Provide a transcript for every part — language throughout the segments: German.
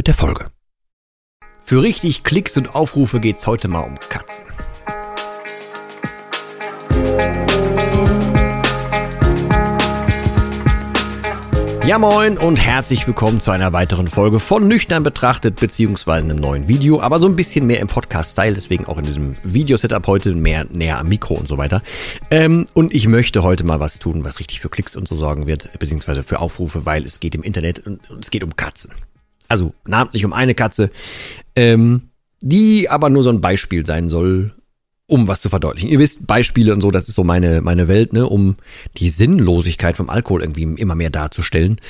mit der Folge. Für richtig Klicks und Aufrufe geht's heute mal um Katzen. Ja moin und herzlich willkommen zu einer weiteren Folge von Nüchtern betrachtet beziehungsweise einem neuen Video, aber so ein bisschen mehr im Podcast-Style, deswegen auch in diesem Videosetup heute mehr näher am Mikro und so weiter. Ähm, und ich möchte heute mal was tun, was richtig für Klicks und so sorgen wird, beziehungsweise für Aufrufe, weil es geht im Internet und es geht um Katzen. Also namentlich um eine Katze, ähm, die aber nur so ein Beispiel sein soll, um was zu verdeutlichen. Ihr wisst, Beispiele und so, das ist so meine, meine Welt, ne, um die Sinnlosigkeit vom Alkohol irgendwie immer mehr darzustellen.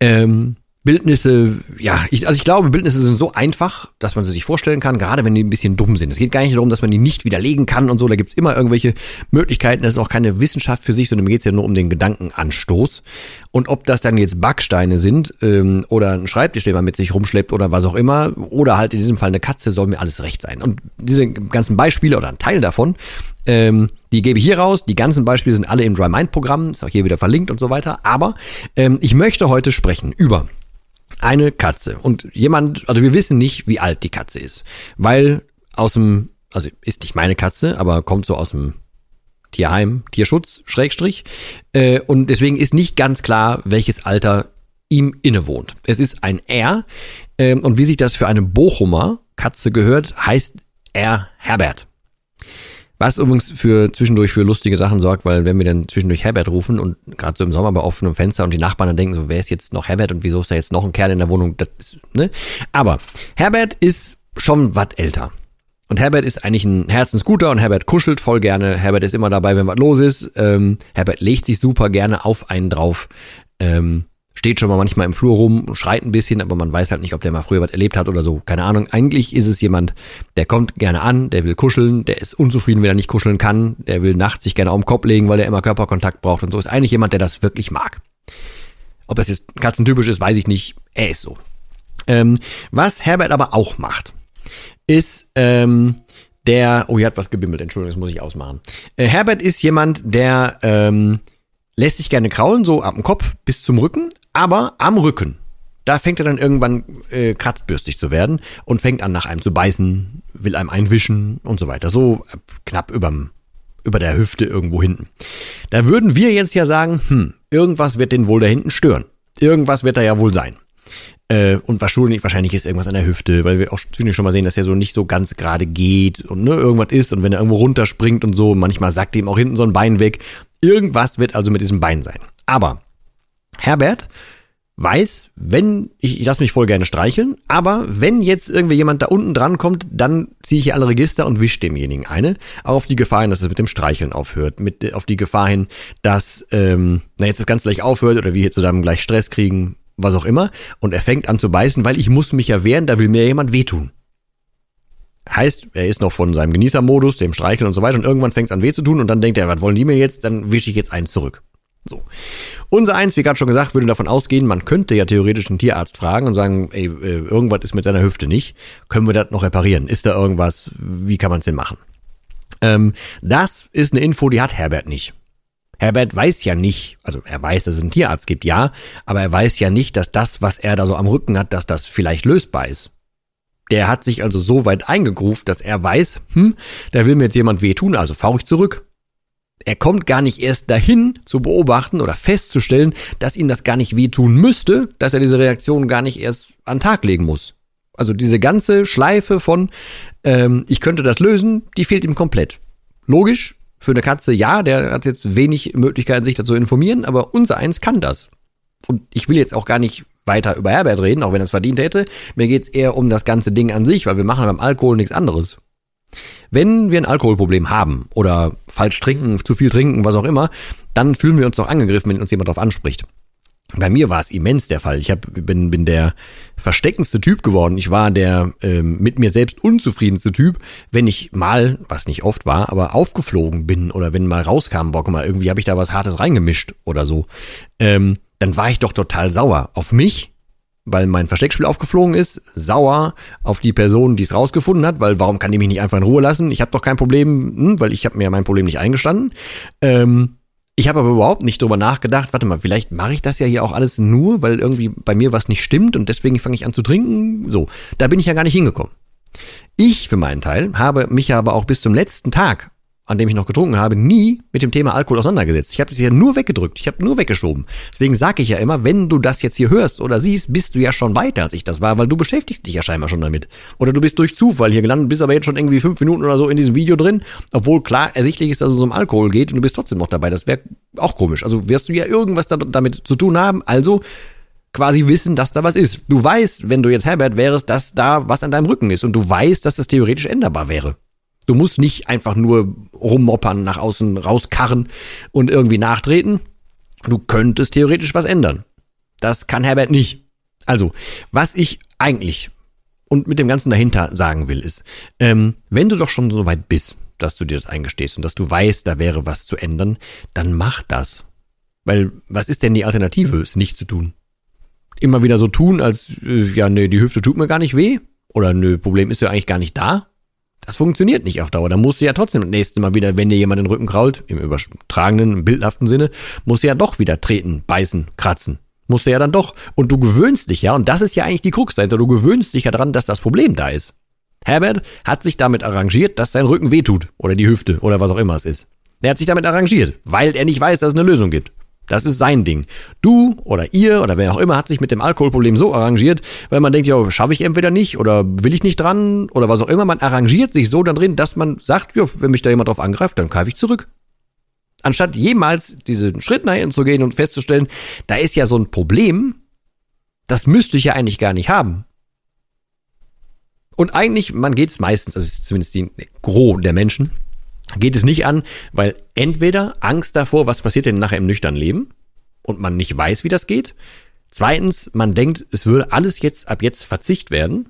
Ähm, Bildnisse, ja, ich, also ich glaube, Bildnisse sind so einfach, dass man sie sich vorstellen kann, gerade wenn die ein bisschen dumm sind. Es geht gar nicht darum, dass man die nicht widerlegen kann und so, da gibt's immer irgendwelche Möglichkeiten. Das ist auch keine Wissenschaft für sich, sondern mir geht's ja nur um den Gedankenanstoß. Und ob das dann jetzt Backsteine sind ähm, oder ein Schreibtisch, den man mit sich rumschleppt oder was auch immer, oder halt in diesem Fall eine Katze, soll mir alles recht sein. Und diese ganzen Beispiele oder ein Teil davon, ähm, die gebe ich hier raus. Die ganzen Beispiele sind alle im Dry Mind Programm, ist auch hier wieder verlinkt und so weiter. Aber ähm, ich möchte heute sprechen über eine Katze. Und jemand, also wir wissen nicht, wie alt die Katze ist. Weil aus dem, also ist nicht meine Katze, aber kommt so aus dem Tierheim, Tierschutz, Schrägstrich. Äh, und deswegen ist nicht ganz klar, welches Alter ihm innewohnt. Es ist ein R. Äh, und wie sich das für eine Bochumer Katze gehört, heißt er Herbert. Was übrigens für zwischendurch für lustige Sachen sorgt, weil wenn wir dann zwischendurch Herbert rufen und gerade so im Sommer bei offenem Fenster und die Nachbarn dann denken so, wer ist jetzt noch Herbert und wieso ist da jetzt noch ein Kerl in der Wohnung? Das ne? Aber Herbert ist schon was älter. Und Herbert ist eigentlich ein Herzensguter und Herbert kuschelt voll gerne. Herbert ist immer dabei, wenn was los ist. Ähm, Herbert legt sich super gerne auf einen drauf. Ähm, steht schon mal manchmal im Flur rum, schreit ein bisschen, aber man weiß halt nicht, ob der mal früher was erlebt hat oder so. Keine Ahnung. Eigentlich ist es jemand, der kommt gerne an, der will kuscheln, der ist unzufrieden, wenn er nicht kuscheln kann, der will nachts sich gerne auf den Kopf legen, weil er immer Körperkontakt braucht und so. Ist eigentlich jemand, der das wirklich mag. Ob das jetzt katzentypisch ist, weiß ich nicht. Er ist so. Ähm, was Herbert aber auch macht, ist ähm, der, oh, hier hat was gebimmelt, Entschuldigung, das muss ich ausmachen. Äh, Herbert ist jemand, der ähm, lässt sich gerne kraulen, so ab dem Kopf bis zum Rücken, aber am Rücken, da fängt er dann irgendwann äh, kratzbürstig zu werden und fängt an, nach einem zu beißen, will einem einwischen und so weiter. So äh, knapp überm, über der Hüfte irgendwo hinten. Da würden wir jetzt ja sagen, hm, irgendwas wird den wohl da hinten stören. Irgendwas wird da ja wohl sein. Äh, und wahrscheinlich, wahrscheinlich ist irgendwas an der Hüfte, weil wir auch ziemlich schon mal sehen, dass er so nicht so ganz gerade geht und ne, irgendwas ist und wenn er irgendwo runterspringt und so, manchmal sackt ihm auch hinten so ein Bein weg. Irgendwas wird also mit diesem Bein sein. Aber Herbert weiß, wenn, ich, ich lasse mich voll gerne streicheln, aber wenn jetzt irgendwie jemand da unten dran kommt, dann ziehe ich hier alle Register und wische demjenigen eine. Auch auf die Gefahr hin, dass es mit dem Streicheln aufhört. Mit, auf die Gefahr hin, dass, ähm, na jetzt das Ganze gleich aufhört oder wir hier zusammen gleich Stress kriegen, was auch immer. Und er fängt an zu beißen, weil ich muss mich ja wehren, da will mir jemand wehtun. Heißt, er ist noch von seinem Genießermodus, dem Streicheln und so weiter und irgendwann fängt es an weh zu tun und dann denkt er, was wollen die mir jetzt? Dann wische ich jetzt eins zurück. So. Unser eins, wie gerade schon gesagt, würde davon ausgehen, man könnte ja theoretisch einen Tierarzt fragen und sagen, ey, äh, irgendwas ist mit seiner Hüfte nicht. Können wir das noch reparieren? Ist da irgendwas? Wie kann man es denn machen? Ähm, das ist eine Info, die hat Herbert nicht. Herbert weiß ja nicht, also er weiß, dass es einen Tierarzt gibt, ja, aber er weiß ja nicht, dass das, was er da so am Rücken hat, dass das vielleicht lösbar ist. Der hat sich also so weit eingegruft, dass er weiß, hm, da will mir jetzt jemand wehtun, also fahre ich zurück er kommt gar nicht erst dahin zu beobachten oder festzustellen, dass ihm das gar nicht wehtun müsste, dass er diese Reaktion gar nicht erst an den Tag legen muss. Also diese ganze Schleife von ähm, ich könnte das lösen, die fehlt ihm komplett. Logisch, für eine Katze ja, der hat jetzt wenig Möglichkeiten, sich dazu informieren, aber unser eins kann das. Und ich will jetzt auch gar nicht weiter über Herbert reden, auch wenn er es verdient hätte. Mir geht's eher um das ganze Ding an sich, weil wir machen beim Alkohol nichts anderes. Wenn wir ein Alkoholproblem haben oder falsch trinken, zu viel trinken, was auch immer, dann fühlen wir uns doch angegriffen, wenn uns jemand darauf anspricht. Bei mir war es immens der Fall. Ich hab, bin, bin der versteckendste Typ geworden. Ich war der ähm, mit mir selbst unzufriedenste Typ, wenn ich mal, was nicht oft war, aber aufgeflogen bin oder wenn mal rauskam, boah, guck mal, irgendwie habe ich da was Hartes reingemischt oder so. Ähm, dann war ich doch total sauer auf mich, weil mein Versteckspiel aufgeflogen ist, sauer auf die Person, die es rausgefunden hat, weil warum kann die mich nicht einfach in Ruhe lassen? Ich habe doch kein Problem, hm, weil ich habe mir mein Problem nicht eingestanden. Ähm, ich habe aber überhaupt nicht drüber nachgedacht, warte mal, vielleicht mache ich das ja hier auch alles nur, weil irgendwie bei mir was nicht stimmt und deswegen fange ich an zu trinken. So, da bin ich ja gar nicht hingekommen. Ich für meinen Teil habe mich aber auch bis zum letzten Tag an dem ich noch getrunken habe, nie mit dem Thema Alkohol auseinandergesetzt. Ich habe es ja nur weggedrückt, ich habe nur weggeschoben. Deswegen sage ich ja immer, wenn du das jetzt hier hörst oder siehst, bist du ja schon weiter, als ich das war, weil du beschäftigst dich ja scheinbar schon damit. Oder du bist durch Zufall hier gelandet, bist aber jetzt schon irgendwie fünf Minuten oder so in diesem Video drin, obwohl klar ersichtlich ist, dass es um Alkohol geht und du bist trotzdem noch dabei. Das wäre auch komisch. Also wirst du ja irgendwas damit zu tun haben. Also quasi wissen, dass da was ist. Du weißt, wenn du jetzt Herbert wärst, dass da was an deinem Rücken ist und du weißt, dass das theoretisch änderbar wäre. Du musst nicht einfach nur rummoppern, nach außen rauskarren und irgendwie nachtreten. Du könntest theoretisch was ändern. Das kann Herbert nicht. Also, was ich eigentlich und mit dem Ganzen dahinter sagen will, ist, ähm, wenn du doch schon so weit bist, dass du dir das eingestehst und dass du weißt, da wäre was zu ändern, dann mach das. Weil, was ist denn die Alternative, es nicht zu tun? Immer wieder so tun, als, äh, ja, nee, die Hüfte tut mir gar nicht weh? Oder nö, Problem ist ja eigentlich gar nicht da? Das funktioniert nicht auf Dauer. Da musst du ja trotzdem das nächste Mal wieder, wenn dir jemand den Rücken krault, im übertragenen, im bildhaften Sinne, musst du ja doch wieder treten, beißen, kratzen. Musst du ja dann doch. Und du gewöhnst dich ja, und das ist ja eigentlich die Krux dahinter, du gewöhnst dich ja daran, dass das Problem da ist. Herbert hat sich damit arrangiert, dass sein Rücken wehtut. Oder die Hüfte. Oder was auch immer es ist. Er hat sich damit arrangiert, weil er nicht weiß, dass es eine Lösung gibt. Das ist sein Ding. Du oder ihr oder wer auch immer hat sich mit dem Alkoholproblem so arrangiert, weil man denkt, ja, schaffe ich entweder nicht oder will ich nicht dran oder was auch immer. Man arrangiert sich so dann drin, dass man sagt, ja, wenn mich da jemand drauf angreift, dann greife ich zurück. Anstatt jemals diesen Schritt nach hinten zu gehen und festzustellen, da ist ja so ein Problem, das müsste ich ja eigentlich gar nicht haben. Und eigentlich, man geht es meistens, also zumindest die Gros der Menschen, geht es nicht an, weil entweder Angst davor, was passiert denn nachher im nüchternen Leben und man nicht weiß, wie das geht. Zweitens, man denkt, es würde alles jetzt ab jetzt Verzicht werden.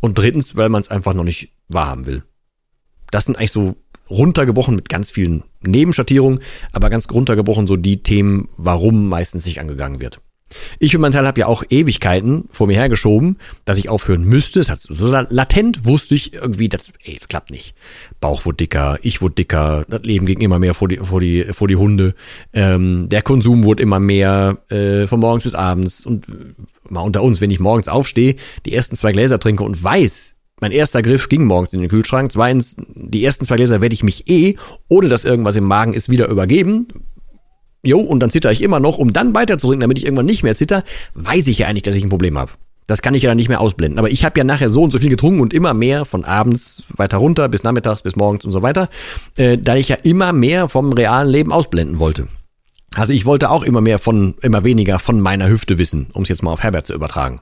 Und drittens, weil man es einfach noch nicht wahrhaben will. Das sind eigentlich so runtergebrochen mit ganz vielen Nebenschattierungen, aber ganz runtergebrochen so die Themen, warum meistens nicht angegangen wird. Ich für meinen Teil habe ja auch Ewigkeiten vor mir hergeschoben, dass ich aufhören müsste. Es hat so latent wusste ich irgendwie, das, ey, das klappt nicht. Bauch wurde dicker, ich wurde dicker, das Leben ging immer mehr vor die, vor die, vor die Hunde. Ähm, der Konsum wurde immer mehr äh, von morgens bis abends. Und äh, mal unter uns, wenn ich morgens aufstehe, die ersten zwei Gläser trinke und weiß, mein erster Griff ging morgens in den Kühlschrank. Zweitens, die ersten zwei Gläser werde ich mich eh, ohne dass irgendwas im Magen ist, wieder übergeben jo, und dann zitter ich immer noch, um dann weiterzudrücken, damit ich irgendwann nicht mehr zitter, weiß ich ja eigentlich, dass ich ein Problem habe. Das kann ich ja dann nicht mehr ausblenden. Aber ich habe ja nachher so und so viel getrunken und immer mehr von abends weiter runter bis nachmittags bis morgens und so weiter, äh, da ich ja immer mehr vom realen Leben ausblenden wollte. Also ich wollte auch immer mehr von, immer weniger von meiner Hüfte wissen, um es jetzt mal auf Herbert zu übertragen.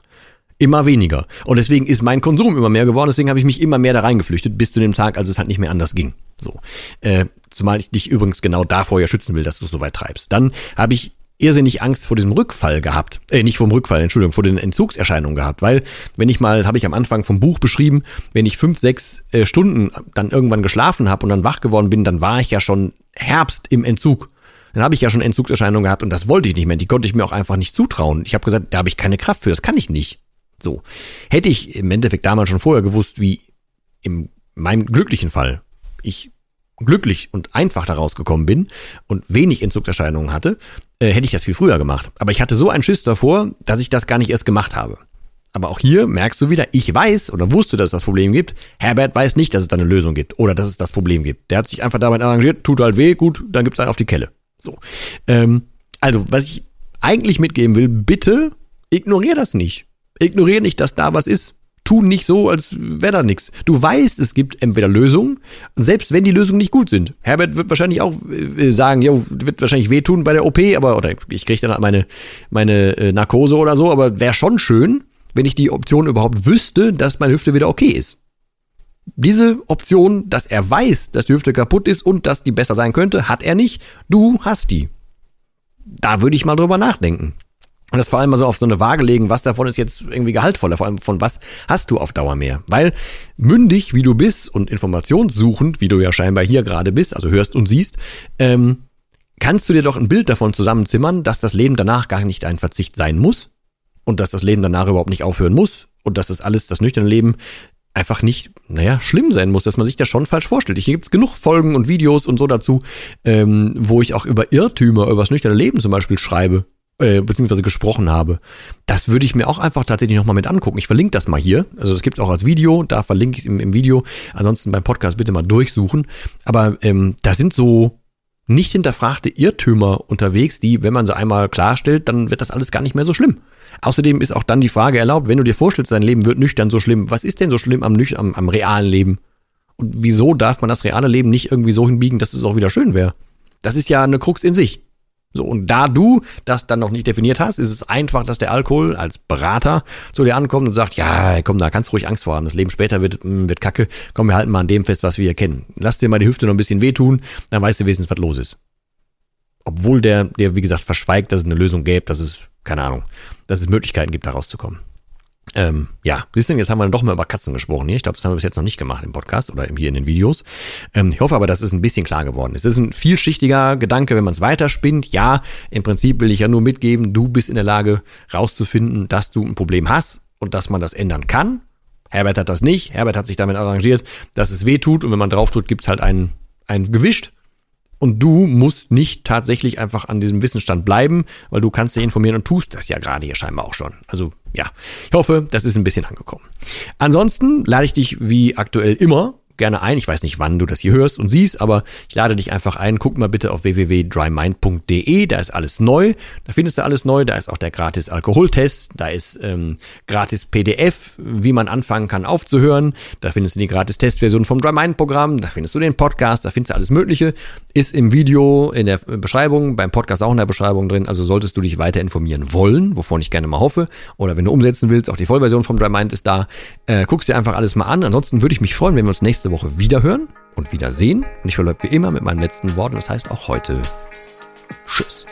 Immer weniger. Und deswegen ist mein Konsum immer mehr geworden, deswegen habe ich mich immer mehr da reingeflüchtet, bis zu dem Tag, als es halt nicht mehr anders ging. So. Äh, zumal ich dich übrigens genau davor ja schützen will, dass du es so weit treibst. Dann habe ich irrsinnig Angst vor diesem Rückfall gehabt. Äh, nicht vom Rückfall, Entschuldigung, vor den Entzugserscheinungen gehabt. Weil, wenn ich mal, habe ich am Anfang vom Buch beschrieben, wenn ich fünf, sechs äh, Stunden dann irgendwann geschlafen habe und dann wach geworden bin, dann war ich ja schon Herbst im Entzug. Dann habe ich ja schon Entzugserscheinungen gehabt und das wollte ich nicht mehr. Die konnte ich mir auch einfach nicht zutrauen. Ich habe gesagt, da habe ich keine Kraft für, das kann ich nicht. So. Hätte ich im Endeffekt damals schon vorher gewusst, wie in meinem glücklichen Fall ich glücklich und einfach daraus gekommen bin und wenig Entzugserscheinungen hatte, äh, hätte ich das viel früher gemacht. Aber ich hatte so einen Schiss davor, dass ich das gar nicht erst gemacht habe. Aber auch hier merkst du wieder, ich weiß oder wusste, dass es das Problem gibt. Herbert weiß nicht, dass es da eine Lösung gibt oder dass es das Problem gibt. Der hat sich einfach damit arrangiert, tut halt weh, gut, dann gibt's einen auf die Kelle. So. Ähm, also, was ich eigentlich mitgeben will, bitte ignorier das nicht. Ignorier nicht, dass da was ist tu nicht so, als wäre da nichts. Du weißt, es gibt entweder Lösungen, selbst wenn die Lösungen nicht gut sind. Herbert wird wahrscheinlich auch äh, sagen, jo, wird wahrscheinlich wehtun bei der OP, aber oder ich kriege dann meine meine äh, Narkose oder so, aber wäre schon schön, wenn ich die Option überhaupt wüsste, dass meine Hüfte wieder okay ist. Diese Option, dass er weiß, dass die Hüfte kaputt ist und dass die besser sein könnte, hat er nicht. Du hast die. Da würde ich mal drüber nachdenken. Und das vor allem mal so auf so eine Waage legen, was davon ist jetzt irgendwie gehaltvoller, vor allem von was hast du auf Dauer mehr. Weil mündig, wie du bist und informationssuchend, wie du ja scheinbar hier gerade bist, also hörst und siehst, ähm, kannst du dir doch ein Bild davon zusammenzimmern, dass das Leben danach gar nicht ein Verzicht sein muss und dass das Leben danach überhaupt nicht aufhören muss und dass das alles, das nüchterne Leben einfach nicht, naja, schlimm sein muss, dass man sich das schon falsch vorstellt. Hier gibt es genug Folgen und Videos und so dazu, ähm, wo ich auch über Irrtümer, über das nüchterne Leben zum Beispiel schreibe äh, beziehungsweise gesprochen habe. Das würde ich mir auch einfach tatsächlich nochmal mit angucken. Ich verlinke das mal hier. Also das gibt es auch als Video, da verlinke ich es im, im, Video. Ansonsten beim Podcast bitte mal durchsuchen. Aber ähm, da sind so nicht hinterfragte Irrtümer unterwegs, die, wenn man sie einmal klarstellt, dann wird das alles gar nicht mehr so schlimm. Außerdem ist auch dann die Frage erlaubt, wenn du dir vorstellst, dein Leben wird nüchtern so schlimm, was ist denn so schlimm am, am, am realen Leben? Und wieso darf man das reale Leben nicht irgendwie so hinbiegen, dass es auch wieder schön wäre? Das ist ja eine Krux in sich. So, und da du das dann noch nicht definiert hast, ist es einfach, dass der Alkohol als Berater zu dir ankommt und sagt, ja, komm, da kannst du ruhig Angst vor haben. Das Leben später wird, mm, wird kacke. Komm, wir halten mal an dem fest, was wir hier kennen. Lass dir mal die Hüfte noch ein bisschen wehtun, dann weißt du wenigstens, was los ist. Obwohl der, der, wie gesagt, verschweigt, dass es eine Lösung gäbe, dass es, keine Ahnung, dass es Möglichkeiten gibt, da rauszukommen. Ähm, ja, siehst du, jetzt haben wir doch mal über Katzen gesprochen hier. Ich glaube, das haben wir bis jetzt noch nicht gemacht im Podcast oder hier in den Videos. Ähm, ich hoffe aber, dass es ein bisschen klar geworden ist. Es ist ein vielschichtiger Gedanke, wenn man es weiterspinnt. Ja, im Prinzip will ich ja nur mitgeben, du bist in der Lage rauszufinden, dass du ein Problem hast und dass man das ändern kann. Herbert hat das nicht. Herbert hat sich damit arrangiert, dass es weh tut und wenn man drauf tut, gibt es halt einen, einen Gewischt. Und du musst nicht tatsächlich einfach an diesem Wissensstand bleiben, weil du kannst dich informieren und tust das ja gerade hier scheinbar auch schon. Also ja, ich hoffe, das ist ein bisschen angekommen. Ansonsten lade ich dich wie aktuell immer gerne ein. Ich weiß nicht, wann du das hier hörst und siehst, aber ich lade dich einfach ein. Guck mal bitte auf www.drymind.de. Da ist alles neu. Da findest du alles neu. Da ist auch der gratis Alkoholtest. Da ist ähm, gratis PDF, wie man anfangen kann aufzuhören. Da findest du die gratis Testversion vom DryMind-Programm. Da findest du den Podcast. Da findest du alles Mögliche. Ist im Video, in der Beschreibung, beim Podcast auch in der Beschreibung drin. Also solltest du dich weiter informieren wollen, wovon ich gerne mal hoffe. Oder wenn du umsetzen willst, auch die Vollversion vom DryMind ist da. Äh, guckst dir einfach alles mal an. Ansonsten würde ich mich freuen, wenn wir uns nächste nächste Woche wiederhören und wiedersehen. Und ich verbleibe wie immer mit meinem letzten Wort. Und das heißt auch heute Tschüss.